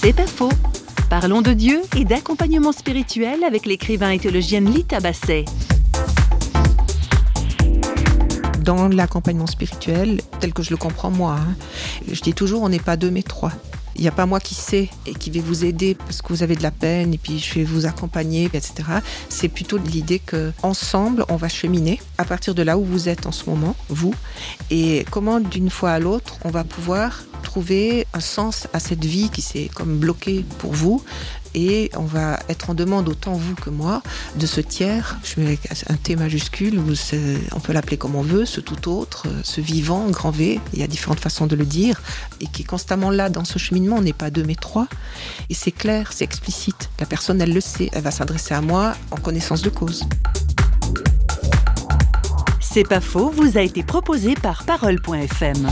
C'est pas faux. Parlons de Dieu et d'accompagnement spirituel avec l'écrivain et théologienne Lita Basset. Dans l'accompagnement spirituel, tel que je le comprends moi, hein, je dis toujours on n'est pas deux mais trois. Il n'y a pas moi qui sais et qui vais vous aider parce que vous avez de la peine et puis je vais vous accompagner, etc. C'est plutôt l'idée que ensemble on va cheminer à partir de là où vous êtes en ce moment, vous, et comment d'une fois à l'autre on va pouvoir trouver un sens à cette vie qui s'est comme bloquée pour vous et on va être en demande autant vous que moi de ce tiers, je mets un T majuscule, ou on peut l'appeler comme on veut, ce tout autre, ce vivant, grand V, il y a différentes façons de le dire, et qui est constamment là dans ce cheminement, on n'est pas deux mais trois, et c'est clair, c'est explicite, la personne elle le sait, elle va s'adresser à moi en connaissance de cause. C'est pas faux, vous a été proposé par parole.fm.